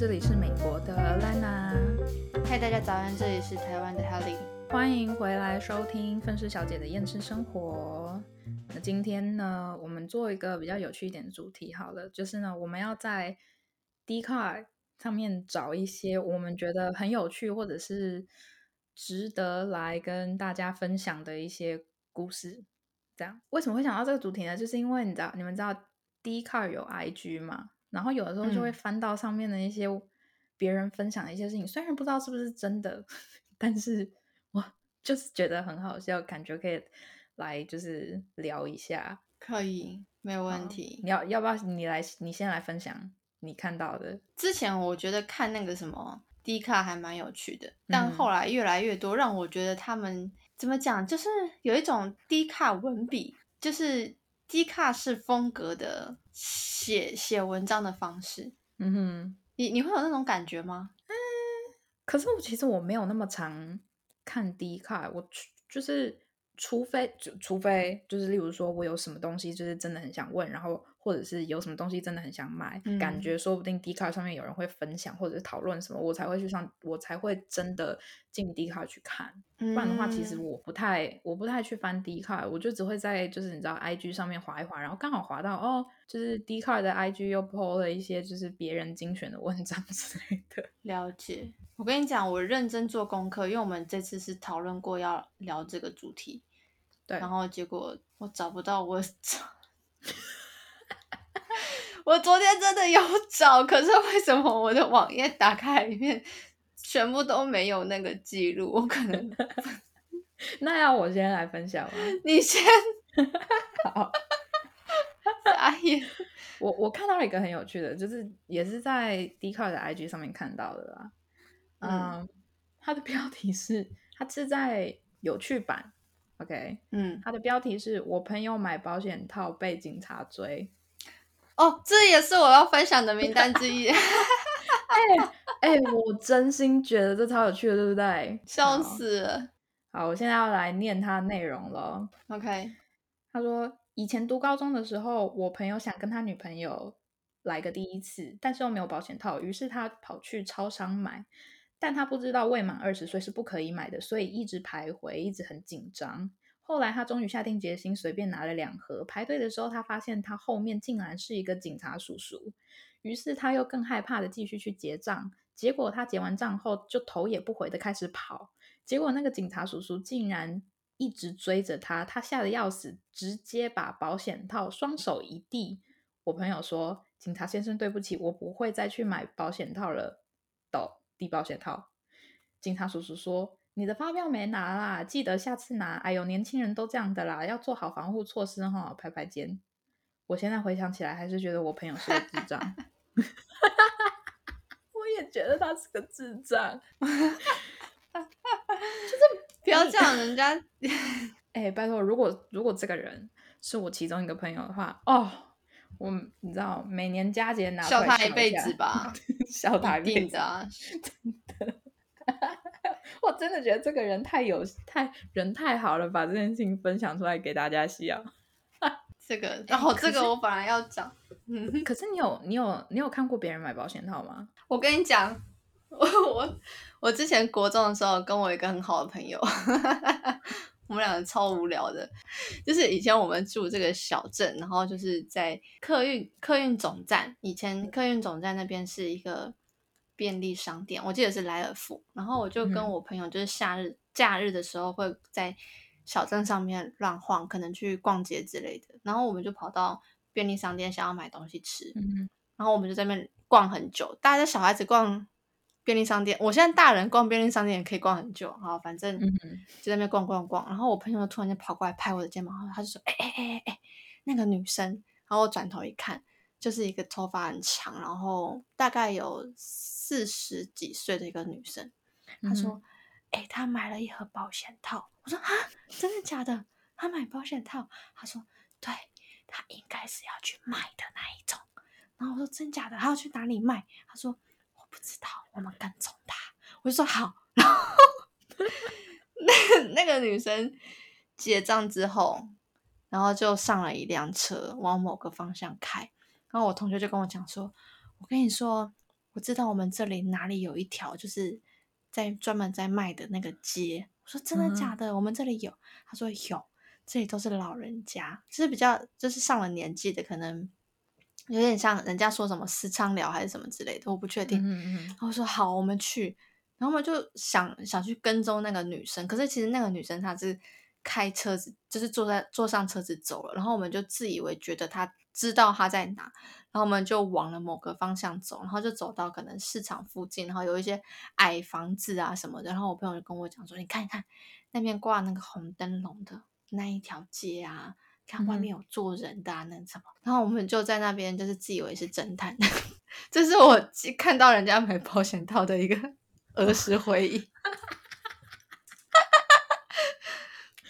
这里是美国的 Lana。嗨，大家早安，这里是台湾的 Helly。欢迎回来收听愤世小姐的厌世生活。那今天呢，我们做一个比较有趣一点的主题，好了，就是呢，我们要在 d c a r 上面找一些我们觉得很有趣，或者是值得来跟大家分享的一些故事。这样，为什么会想到这个主题呢？就是因为你知道，你们知道 d c a r 有 IG 吗？然后有的时候就会翻到上面的一些别人分享的一些事情，虽然不知道是不是真的，但是我就是觉得很好笑，感觉可以来就是聊一下。可以，没有问题。你要要不要你来？你先来分享你看到的。之前我觉得看那个什么低卡还蛮有趣的，但后来越来越多，让我觉得他们怎么讲，就是有一种低卡文笔，就是。低卡式风格的写写文章的方式，嗯哼，你你会有那种感觉吗？嗯，可是我其实我没有那么常看低卡，我就是除非就除非就是例如说我有什么东西就是真的很想问，然后。或者是有什么东西真的很想买，感觉说不定 D 卡上面有人会分享或者是讨论什么，我才会去上，我才会真的进 D 卡去看。不然的话，其实我不太，我不太去翻 D 卡，我就只会在就是你知道 IG 上面划一划，然后刚好划到哦，就是 D 卡的 IG 又 po 了一些就是别人精选的文章之类的。了解，我跟你讲，我认真做功课，因为我们这次是讨论过要聊这个主题，对，然后结果我找不到我。我昨天真的有 找，可是为什么我的网页打开里面全部都没有那个记录？我可能 那要我先来分享吗？你先好。阿姨，我我看到了一个很有趣的，就是也是在 d c a r 的 IG 上面看到的啦。嗯，它的标题是它是在有趣版，OK，嗯，它的标题是我朋友买保险套被警察追。哦，这也是我要分享的名单之一。哎哎，我真心觉得这超有趣的，对不对？笑死了。好，我现在要来念他内容了。OK，他说以前读高中的时候，我朋友想跟他女朋友来个第一次，但是又没有保险套，于是他跑去超商买，但他不知道未满二十岁是不可以买的，所以一直徘徊，一直很紧张。后来他终于下定决心，随便拿了两盒。排队的时候，他发现他后面竟然是一个警察叔叔，于是他又更害怕的继续去结账。结果他结完账后，就头也不回的开始跑。结果那个警察叔叔竟然一直追着他，他吓得要死，直接把保险套双手一递。我朋友说：“警察先生，对不起，我不会再去买保险套了。”抖递保险套。警察叔叔说。你的发票没拿啦，记得下次拿。哎呦，年轻人都这样的啦，要做好防护措施哈。拍拍肩。我现在回想起来，还是觉得我朋友是个智障。我也觉得他是个智障。就是不要这样，人家。哎，拜托，如果如果这个人是我其中一个朋友的话，哦，我你知道，每年佳节拿笑他一辈子吧，笑他一辈子啊，真的。我真的觉得这个人太有太人太好了，把这件事情分享出来给大家笑。这个，然后这个我本来要讲，嗯，可是你有你有你有看过别人买保险套吗？我跟你讲，我我我之前国中的时候，跟我一个很好的朋友，我们两个超无聊的，就是以前我们住这个小镇，然后就是在客运客运总站，以前客运总站那边是一个。便利商店，我记得是莱尔富。然后我就跟我朋友，就是夏日假日的时候，会在小镇上面乱晃，可能去逛街之类的。然后我们就跑到便利商店，想要买东西吃。然后我们就在那边逛很久。大家小孩子逛便利商店，我现在大人逛便利商店也可以逛很久。好，反正就在那边逛逛逛。然后我朋友突然间跑过来拍我的肩膀，他就说：“哎哎哎哎哎，那个女生。”然后我转头一看。就是一个头发很长，然后大概有四十几岁的一个女生。她说：“哎，她买了一盒保险套。”我说：“啊，真的假的？她买保险套？”她说：“对，她应该是要去卖的那一种。”然后我说：“真假的？她要去哪里卖？”她说：“我不知道，我们跟踪她。”我就说：“好。”然后那那个女生结账之后，然后就上了一辆车，往某个方向开。然后我同学就跟我讲说：“我跟你说，我知道我们这里哪里有一条就是在专门在卖的那个街。我说真的假的？我们这里有？他说有，这里都是老人家，就是比较就是上了年纪的，可能有点像人家说什么私娼寮还是什么之类的，我不确定。嗯嗯然后说好，我们去。然后我们就想想去跟踪那个女生，可是其实那个女生她是开车子，就是坐在坐上车子走了。然后我们就自以为觉得她知道他在哪，然后我们就往了某个方向走，然后就走到可能市场附近，然后有一些矮房子啊什么的。然后我朋友就跟我讲说：“你看一看那边挂那个红灯笼的那一条街啊，看外面有坐人的啊，那什么。”然后我们就在那边就是自以为是侦探，这是我看到人家买保险套的一个。儿时回忆，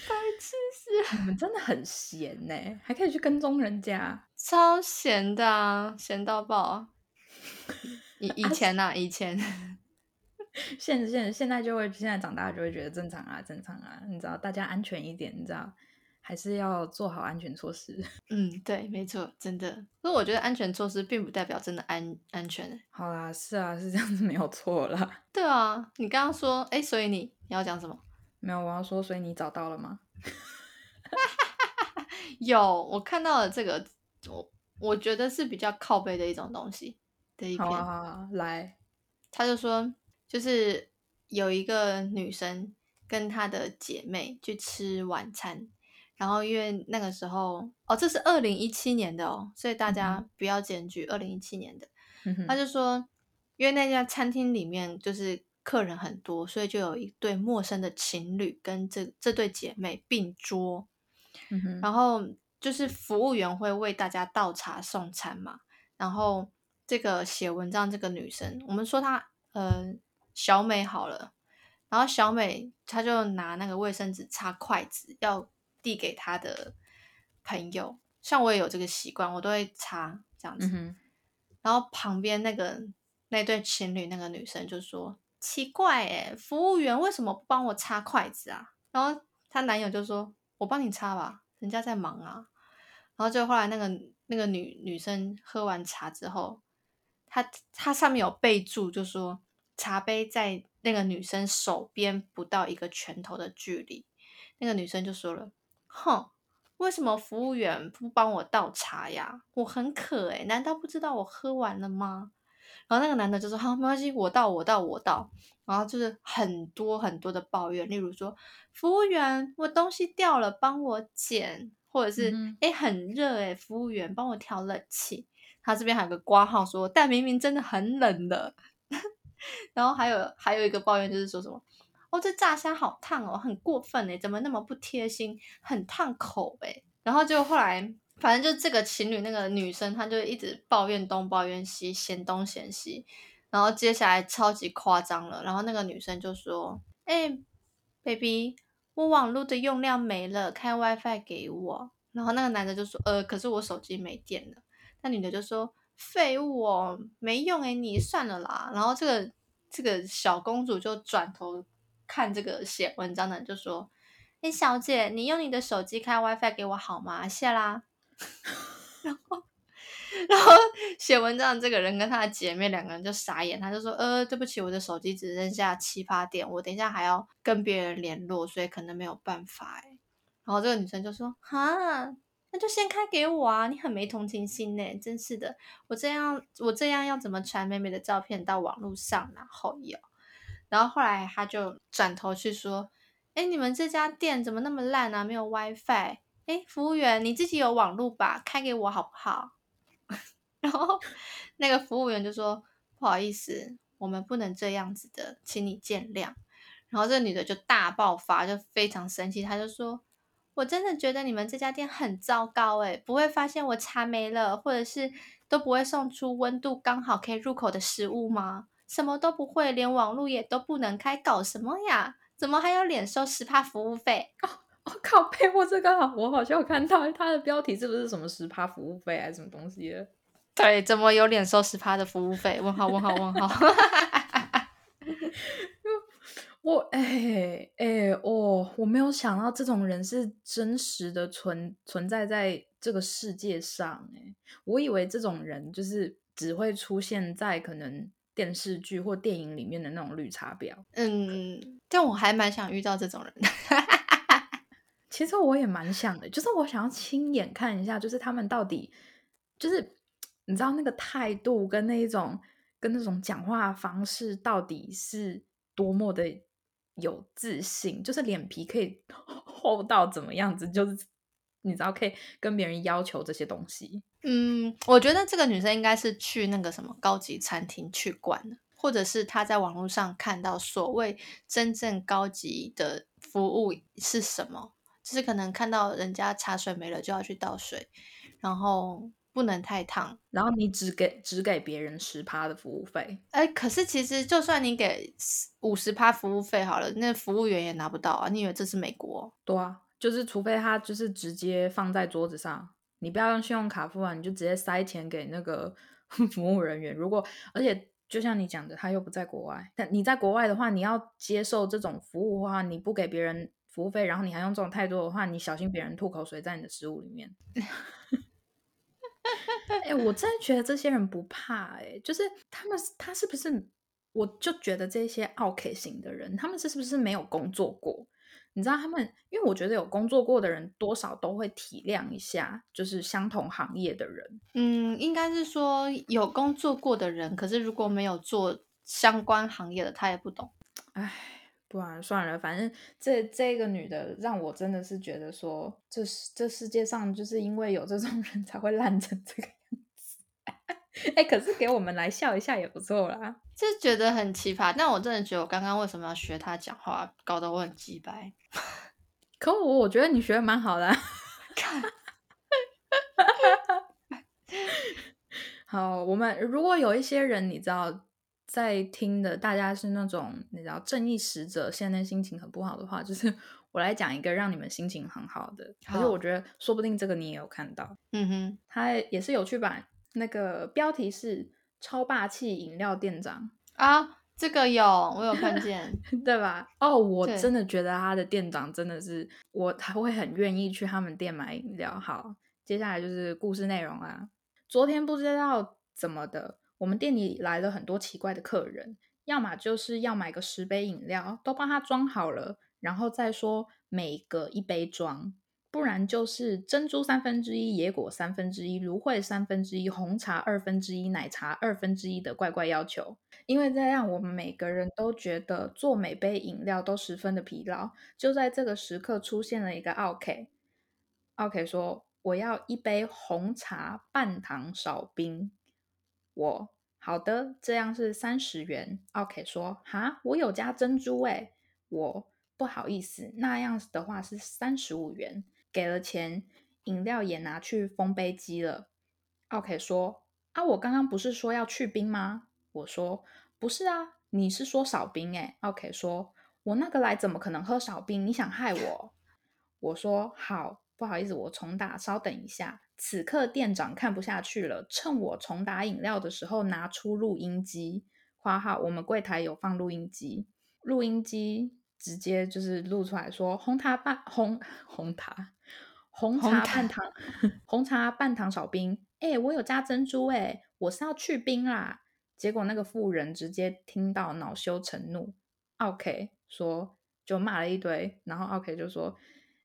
白痴死！你们真的很闲呢，还可以去跟踪人家，超闲的啊，闲到爆！以以前呐，以前，现现现在就会，现在长大就会觉得正常啊，正常啊，你知道，大家安全一点，你知道。还是要做好安全措施。嗯，对，没错，真的。所以我觉得安全措施并不代表真的安安全。好啦，是啊，是这样子，没有错啦。对啊，你刚刚说，哎，所以你你要讲什么？没有，我要说，所以你找到了吗？有，我看到了这个，我我觉得是比较靠背的一种东西的一篇。好啊，来，他就说，就是有一个女生跟她的姐妹去吃晚餐。然后因为那个时候哦，这是二零一七年的哦，所以大家不要检举二零一七年的。他就说，因为那家餐厅里面就是客人很多，所以就有一对陌生的情侣跟这这对姐妹并桌。然后就是服务员会为大家倒茶送餐嘛。然后这个写文章这个女生，我们说她呃小美好了。然后小美她就拿那个卫生纸擦筷子要。递给她的朋友，像我也有这个习惯，我都会擦这样子。然后旁边那个那对情侣，那个女生就说：“奇怪，诶服务员为什么不帮我擦筷子啊？”然后她男友就说：“我帮你擦吧，人家在忙啊。”然后就后来那个那个女女生喝完茶之后，她她上面有备注，就说茶杯在那个女生手边不到一个拳头的距离。那个女生就说了。哼，为什么服务员不帮我倒茶呀？我很渴诶难道不知道我喝完了吗？然后那个男的就说：“好，没关系，我到，我到，我到。”然后就是很多很多的抱怨，例如说：“服务员，我东西掉了，帮我捡。”或者是：“哎，很热诶服务员帮我调冷气。”他这边还有个挂号说：“但明明真的很冷的。”然后还有还有一个抱怨就是说什么？哦，这炸虾好烫哦，很过分哎，怎么那么不贴心，很烫口哎。然后就后来，反正就这个情侣那个女生，她就一直抱怨东抱怨西，嫌东嫌西。然后接下来超级夸张了，然后那个女生就说：“哎，baby，我网络的用量没了，开 WiFi 给我。”然后那个男的就说：“呃，可是我手机没电了。”那女的就说：“废物哦，没用哎，你算了啦。”然后这个这个小公主就转头。看这个写文章的就说：“哎，小姐，你用你的手机开 WiFi 给我好吗？谢啦。” 然后，然后写文章的这个人跟他的姐妹两个人就傻眼，他就说：“呃，对不起，我的手机只剩下七八点，我等一下还要跟别人联络，所以可能没有办法。”哎，然后这个女生就说：“哈，那就先开给我啊！你很没同情心呢，真是的。我这样，我这样要怎么传妹妹的照片到网络上？然后有。”然后后来他就转头去说：“哎，你们这家店怎么那么烂啊？没有 WiFi？哎，服务员，你自己有网络吧？开给我好不好？” 然后那个服务员就说：“不好意思，我们不能这样子的，请你见谅。”然后这女的就大爆发，就非常生气，她就说：“我真的觉得你们这家店很糟糕，诶不会发现我茶没了，或者是都不会送出温度刚好可以入口的食物吗？”什么都不会，连网络也都不能开，搞什么呀？怎么还有脸收十帕服务费？哦，我靠，被我这个，我好像有看到它的标题，是不是什么十趴服务费还是什么东西的？对，怎么有脸收十趴的服务费？问号问号问号！我哎哎哦，我没有想到这种人是真实的存存在在这个世界上哎，我以为这种人就是只会出现在可能。电视剧或电影里面的那种绿茶婊。嗯，但我还蛮想遇到这种人。其实我也蛮想的，就是我想要亲眼看一下，就是他们到底就是你知道那个态度跟那一种跟那种讲话方式到底是多么的有自信，就是脸皮可以 厚到怎么样子，就是你知道可以跟别人要求这些东西。嗯，我觉得这个女生应该是去那个什么高级餐厅去惯了，或者是她在网络上看到所谓真正高级的服务是什么。就是可能看到人家茶水没了就要去倒水，然后不能太烫，然后你只给只给别人十趴的服务费。哎，可是其实就算你给五十趴服务费好了，那服务员也拿不到啊！你以为这是美国？对啊，就是除非他就是直接放在桌子上，你不要用信用卡付啊，你就直接塞钱给那个 服务人员。如果而且就像你讲的，他又不在国外，但你在国外的话，你要接受这种服务的话，你不给别人。服务费，然后你还用这种态度的话，你小心别人吐口水在你的食物里面。哎，我真的觉得这些人不怕哎，就是他们他是不是？我就觉得这些 OK 型的人，他们是是不是没有工作过？你知道他们？因为我觉得有工作过的人，多少都会体谅一下，就是相同行业的人。嗯，应该是说有工作过的人，可是如果没有做相关行业的，他也不懂。哎。不然算了，反正这这个女的让我真的是觉得说，这这世界上就是因为有这种人才会烂成这个样子。哎，可是给我们来笑一下也不错啦，就觉得很奇葩。但我真的觉得我刚刚为什么要学她讲话，搞得我很鸡白。可我我觉得你学的蛮好的。看，好，我们如果有一些人，你知道。在听的大家是那种你知道正义使者，现在心情很不好的话，就是我来讲一个让你们心情很好的。可是我觉得说不定这个你也有看到，嗯哼，它也是有趣版。那个标题是“超霸气饮料店长”啊，这个有我有看见，对吧？哦，我真的觉得他的店长真的是我，他会很愿意去他们店买饮料。好，接下来就是故事内容啦。昨天不知道怎么的。我们店里来了很多奇怪的客人，要么就是要买个十杯饮料，都帮他装好了，然后再说每个一杯装；不然就是珍珠三分之一、野果三分之一、芦荟三分之一、红茶二分之一、奶茶二分之一的怪怪要求。因为这样，我们每个人都觉得做每杯饮料都十分的疲劳。就在这个时刻，出现了一个奥 K，奥 K 说：“我要一杯红茶半糖少冰。”我好的，这样是三十元。OK，说哈，我有加珍珠诶。我不好意思，那样子的话是三十五元。给了钱，饮料也拿去封杯机了。OK，说啊，我刚刚不是说要去冰吗？我说不是啊，你是说少冰诶。OK，说我那个来怎么可能喝少冰？你想害我？我说好，不好意思，我重打，稍等一下。此刻店长看不下去了，趁我重打饮料的时候，拿出录音机。花号，我们柜台有放录音机，录音机直接就是录出来说：红茶半红红茶红茶半糖红茶半糖少冰。哎，我有加珍珠哎，我是要去冰啦。结果那个妇人直接听到恼羞成怒，OK 说就骂了一堆，然后 OK 就说：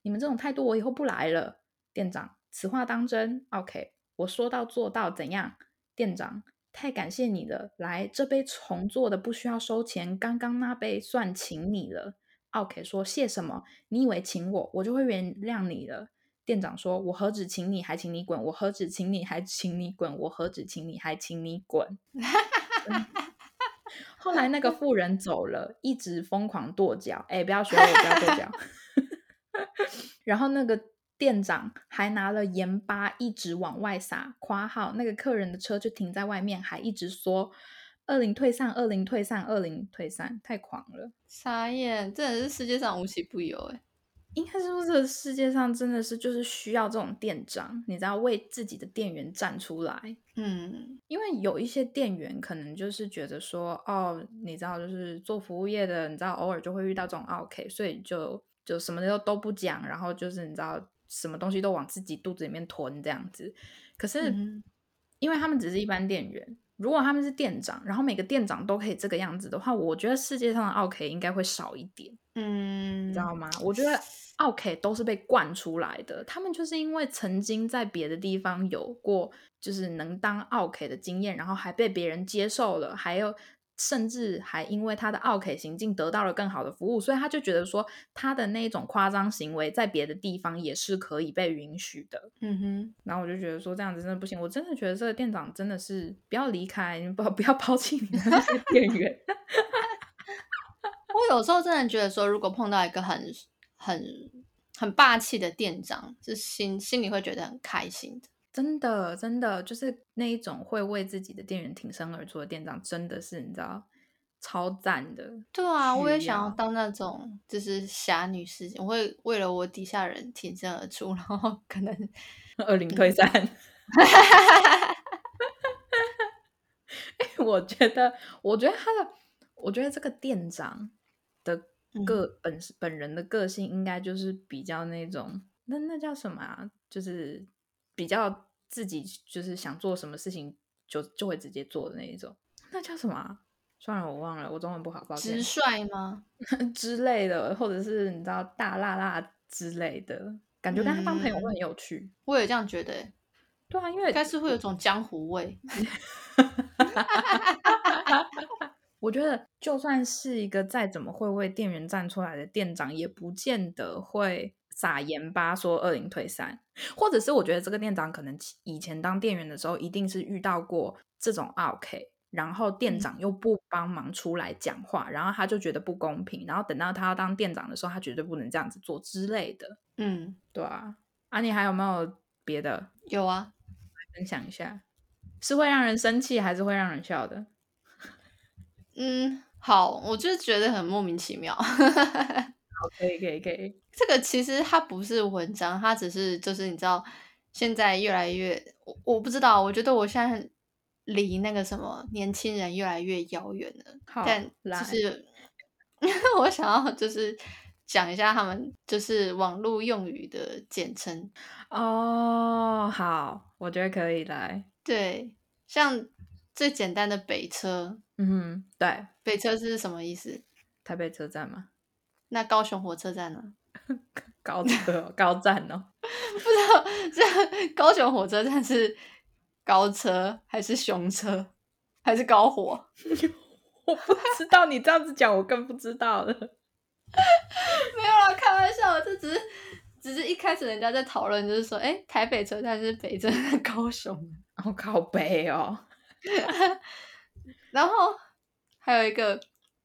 你们这种态度，我以后不来了，店长。此话当真？OK，我说到做到，怎样？店长，太感谢你了。来，这杯重做的不需要收钱，刚刚那杯算请你了。OK，说谢什么？你以为请我，我就会原谅你了？店长说，我何止请你，还请你滚！我何止请你，还请你滚！我何止请你，还请你滚！后来那个妇人走了，一直疯狂跺脚。哎，不要学我，不要跺脚。然后那个。店长还拿了盐巴一直往外撒，夸号那个客人的车就停在外面，还一直说二零退散，二零退散，二零退散，太狂了，傻眼，真的是世界上无奇不有哎，应该是不是世界上真的是就是需要这种店长，你知道为自己的店员站出来，嗯，因为有一些店员可能就是觉得说，哦，你知道就是做服务业的，你知道偶尔就会遇到这种 OK，所以就就什么都都不讲，然后就是你知道。什么东西都往自己肚子里面吞这样子，可是因为他们只是一般店员，如果他们是店长，然后每个店长都可以这个样子的话，我觉得世界上的奥 K 应该会少一点，嗯，你知道吗？我觉得奥 K 都是被惯出来的，他们就是因为曾经在别的地方有过，就是能当奥 K 的经验，然后还被别人接受了，还有。甚至还因为他的奥 K 行径得到了更好的服务，所以他就觉得说他的那种夸张行为在别的地方也是可以被允许的。嗯哼，然后我就觉得说这样子真的不行，我真的觉得这个店长真的是不要离开，不不要抛弃你的那些店员。我有时候真的觉得说，如果碰到一个很很很霸气的店长，是心心里会觉得很开心的。真的，真的就是那一种会为自己的店员挺身而出的店长，真的是你知道超赞的。对啊，我也想要当那种就是侠女事件，我会为了我底下人挺身而出，然后可能 二零退三。哎，我觉得，我觉得他的，我觉得这个店长的个本本人的个性，应该就是比较那种，那那叫什么啊？就是比较自己就是想做什么事情就就会直接做的那一种，那叫什么啊？算了，我忘了，我中文不好，抱歉直。率吗？之类的，或者是你知道大辣辣之类的，感觉跟他当朋友会很有趣。我也这样觉得欸，对啊，因为应该是会有种江湖味。我觉得，就算是一个再怎么会为店员站出来的店长，也不见得会撒盐巴说二零退三，或者是我觉得这个店长可能以前当店员的时候，一定是遇到过这种 OK，然后店长又不帮忙出来讲话，然后他就觉得不公平，然后等到他要当店长的时候，他绝对不能这样子做之类的，嗯，对啊。啊，你还有没有别的有啊，分享一下？是会让人生气，还是会让人笑的？嗯，好，我就觉得很莫名其妙。好，可以，可以，可以。这个其实它不是文章，它只是就是你知道，现在越来越，我我不知道，我觉得我现在离那个什么年轻人越来越遥远了。好，但就是 我想要就是讲一下他们就是网络用语的简称。哦，好，我觉得可以来。对，像最简单的北车，嗯哼，对，北车是什么意思？台北车站嘛，那高雄火车站呢？高车哦高站哦。不知道 这高雄火车站是高车还是熊车还是高火？我不知道，你这样子讲，我更不知道了。没有啦，开玩笑，这只是只是一开始人家在讨论，就是说，哎，台北车站是北车还是高雄？好靠北哦。然后还有一个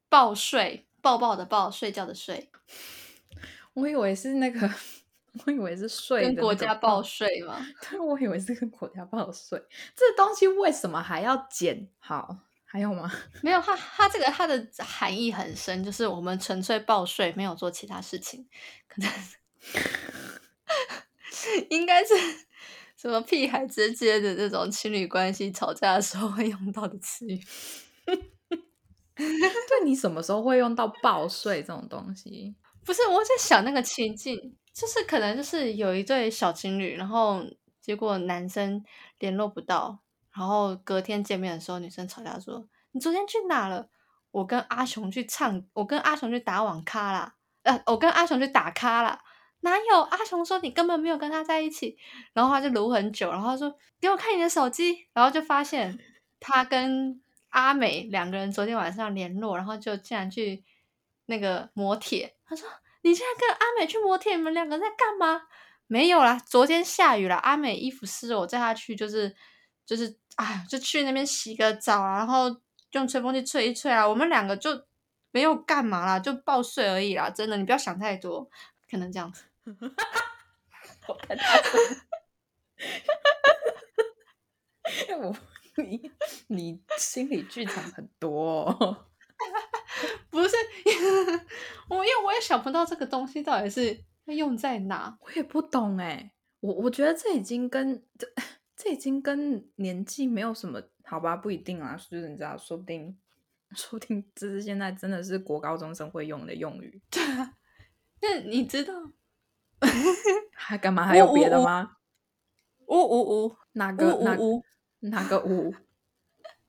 报睡，抱抱的抱，睡觉的睡，我以为是那个，我以为是税跟的那个国家报报，税嘛。对，我以为是跟国家报税。这东西为什么还要减？好，还有吗？没有，它它这个它的含义很深，就是我们纯粹报税，没有做其他事情，可能 应该是什么屁孩之间的这种情侣关系吵架的时候会用到的词语。对你什么时候会用到报税这种东西？不是，我在想那个情境，就是可能就是有一对小情侣，然后结果男生联络不到，然后隔天见面的时候，女生吵架说：“你昨天去哪了？”我跟阿雄去唱，我跟阿雄去打网咖啦，呃，我跟阿雄去打咖啦。哪有？阿雄说你根本没有跟他在一起，然后他就撸很久，然后他说给我看你的手机，然后就发现他跟阿美两个人昨天晚上联络，然后就竟然去那个磨铁。他说你竟然跟阿美去磨铁，你们两个在干嘛？没有啦，昨天下雨了，阿美衣服湿了，我载她去就是就是哎，就去那边洗个澡啊，然后用吹风机吹一吹啊，我们两个就没有干嘛啦，就报税而已啦，真的，你不要想太多，可能这样子。我太大声了 我你你心理剧场很多、哦。不是 我，因为我也想不到这个东西到底是要用在哪。我也不懂哎，我我觉得这已经跟这这已经跟年纪没有什么好吧，不一定啊，就是你知道，说不定说不定这是现在真的是国高中生会用的用语，那你知道？还干嘛？还有别的吗？呜呜呜哪个哪呜呜呜，哪个乌？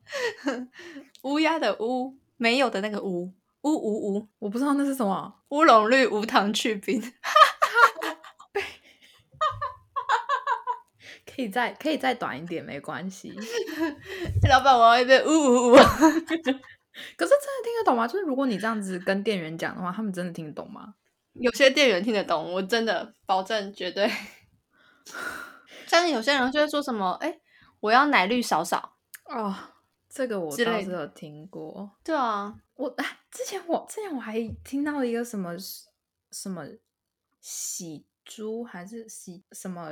乌鸦的乌，没有的那个乌，乌乌乌，我不知道那是什么。乌龙绿无糖去冰。可以再可以再短一点，没关系。老板，我要一杯呜呜呜。可是真的听得懂吗？就是如果你这样子跟店员讲的话，他们真的听得懂吗？有些店员听得懂，我真的保证绝对。像有些人就会说什么：“哎，我要奶绿少少。”哦，这个我倒是有听过。对啊，我哎，之前我之前我还听到一个什么什么洗珠还是洗什么。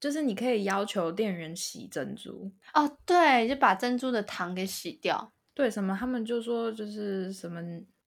就是你可以要求店员洗珍珠哦，对，就把珍珠的糖给洗掉。对，什么他们就说就是什么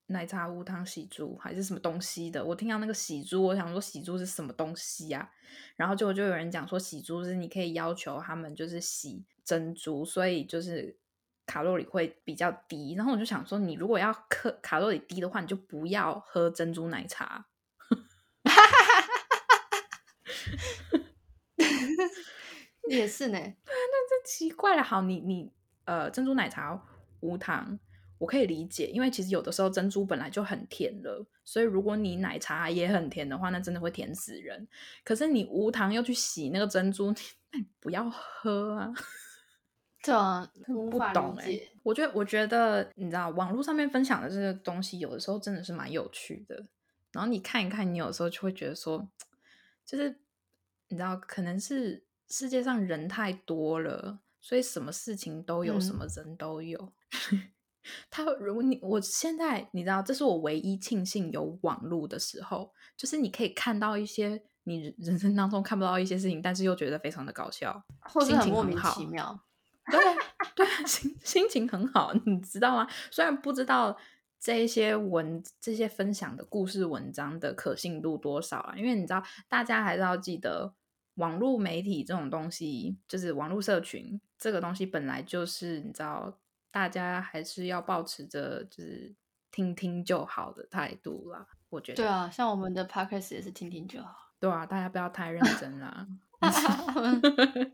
奶茶无糖洗珠还是什么东西的。我听到那个喜珠，我想说喜珠是什么东西呀？然后就就有人讲说喜珠是你可以要求他们就是洗珍珠，所以就是卡路里会比较低。然后我就想说，你如果要克卡路里低的话，你就不要喝珍珠奶茶。也是呢，那这奇怪了。好，你你呃，珍珠奶茶无糖，我可以理解，因为其实有的时候珍珠本来就很甜了，所以如果你奶茶也很甜的话，那真的会甜死人。可是你无糖又去洗那个珍珠，那 你不要喝啊！对啊，不懂哎。我觉得，我觉得你知道，网络上面分享的这些东西，有的时候真的是蛮有趣的。然后你看一看，你有时候就会觉得说，就是你知道，可能是。世界上人太多了，所以什么事情都有，什么人都有。他如果你我现在你知道，这是我唯一庆幸有网络的时候，就是你可以看到一些你人生当中看不到一些事情，但是又觉得非常的搞笑，或者很莫名其妙。对对，心心情很好，你知道吗？虽然不知道这些文这些分享的故事文章的可信度多少啊，因为你知道，大家还是要记得。网络媒体这种东西，就是网络社群这个东西，本来就是你知道，大家还是要保持着就是听听就好的态度啦。我觉得对啊，像我们的 podcast 也是听听就好。对啊，大家不要太认真啦。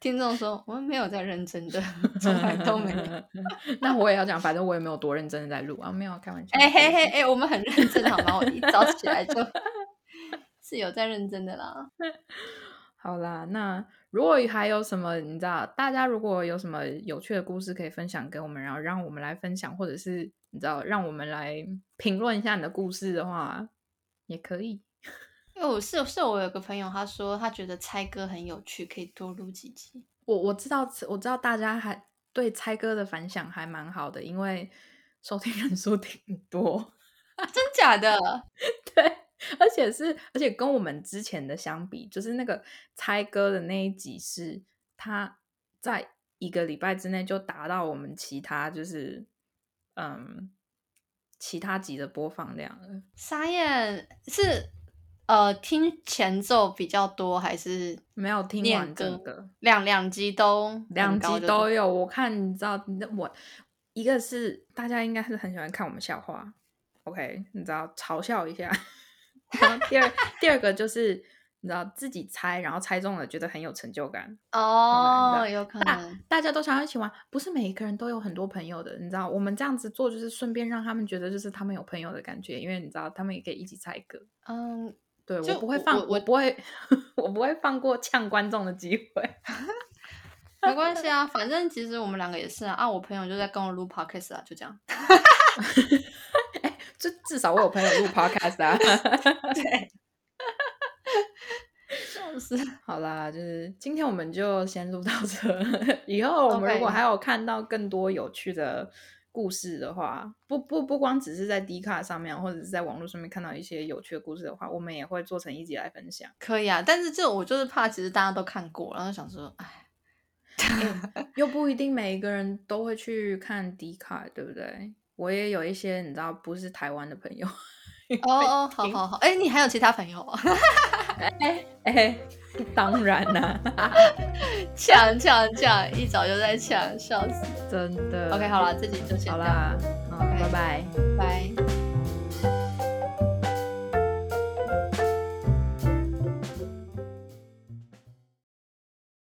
听众说我们没有在认真的，从来都没有。那我也要讲，反正我也没有多认真的在录啊，没有开玩笑。哎嘿嘿哎，我们很认真好吗？我一早起来就。是有在认真的啦。好啦，那如果还有什么，你知道，大家如果有什么有趣的故事可以分享给我们，然后让我们来分享，或者是你知道，让我们来评论一下你的故事的话，也可以。因为我是是我有个朋友，他说他觉得猜歌很有趣，可以多录几集。我我知道，我知道大家还对猜歌的反响还蛮好的，因为收听人数挺多。真假的？对。而且是，而且跟我们之前的相比，就是那个猜歌的那一集，是他在一个礼拜之内就达到我们其他就是嗯其他集的播放量了。沙燕是呃听前奏比较多，还是没有听完整个两两集都两集都有？我看你知道，我一个是大家应该是很喜欢看我们笑话，OK？你知道嘲笑一下。然后第二第二个就是你知道自己猜，然后猜中了，觉得很有成就感哦，有可能大家都想要一起玩，不是每一个人都有很多朋友的，你知道，我们这样子做就是顺便让他们觉得就是他们有朋友的感觉，因为你知道他们也可以一起猜歌。嗯，对我不会放，我不会，我不会放过呛观众的机会。没关系啊，反正其实我们两个也是啊，啊，我朋友就在跟我录 podcast 啊，就这样。至至少我有朋友录 podcast 啊，对，笑死。好啦，就是今天我们就先录到这。以后我们如果还有看到更多有趣的故事的话，不不不光只是在 D 卡上面或者是在网络上面看到一些有趣的故事的话，我们也会做成一集来分享。可以啊，但是这我就是怕，其实大家都看过，然后想说，哎，又不一定每一个人都会去看 D 卡，对不对？我也有一些你知道不是台湾的朋友哦哦，好好好，哎，你还有其他朋友啊？哎哎，当然啦，抢抢抢，一早就在抢，笑死，真的。OK，好了，这集就先好啦，好，拜拜，拜。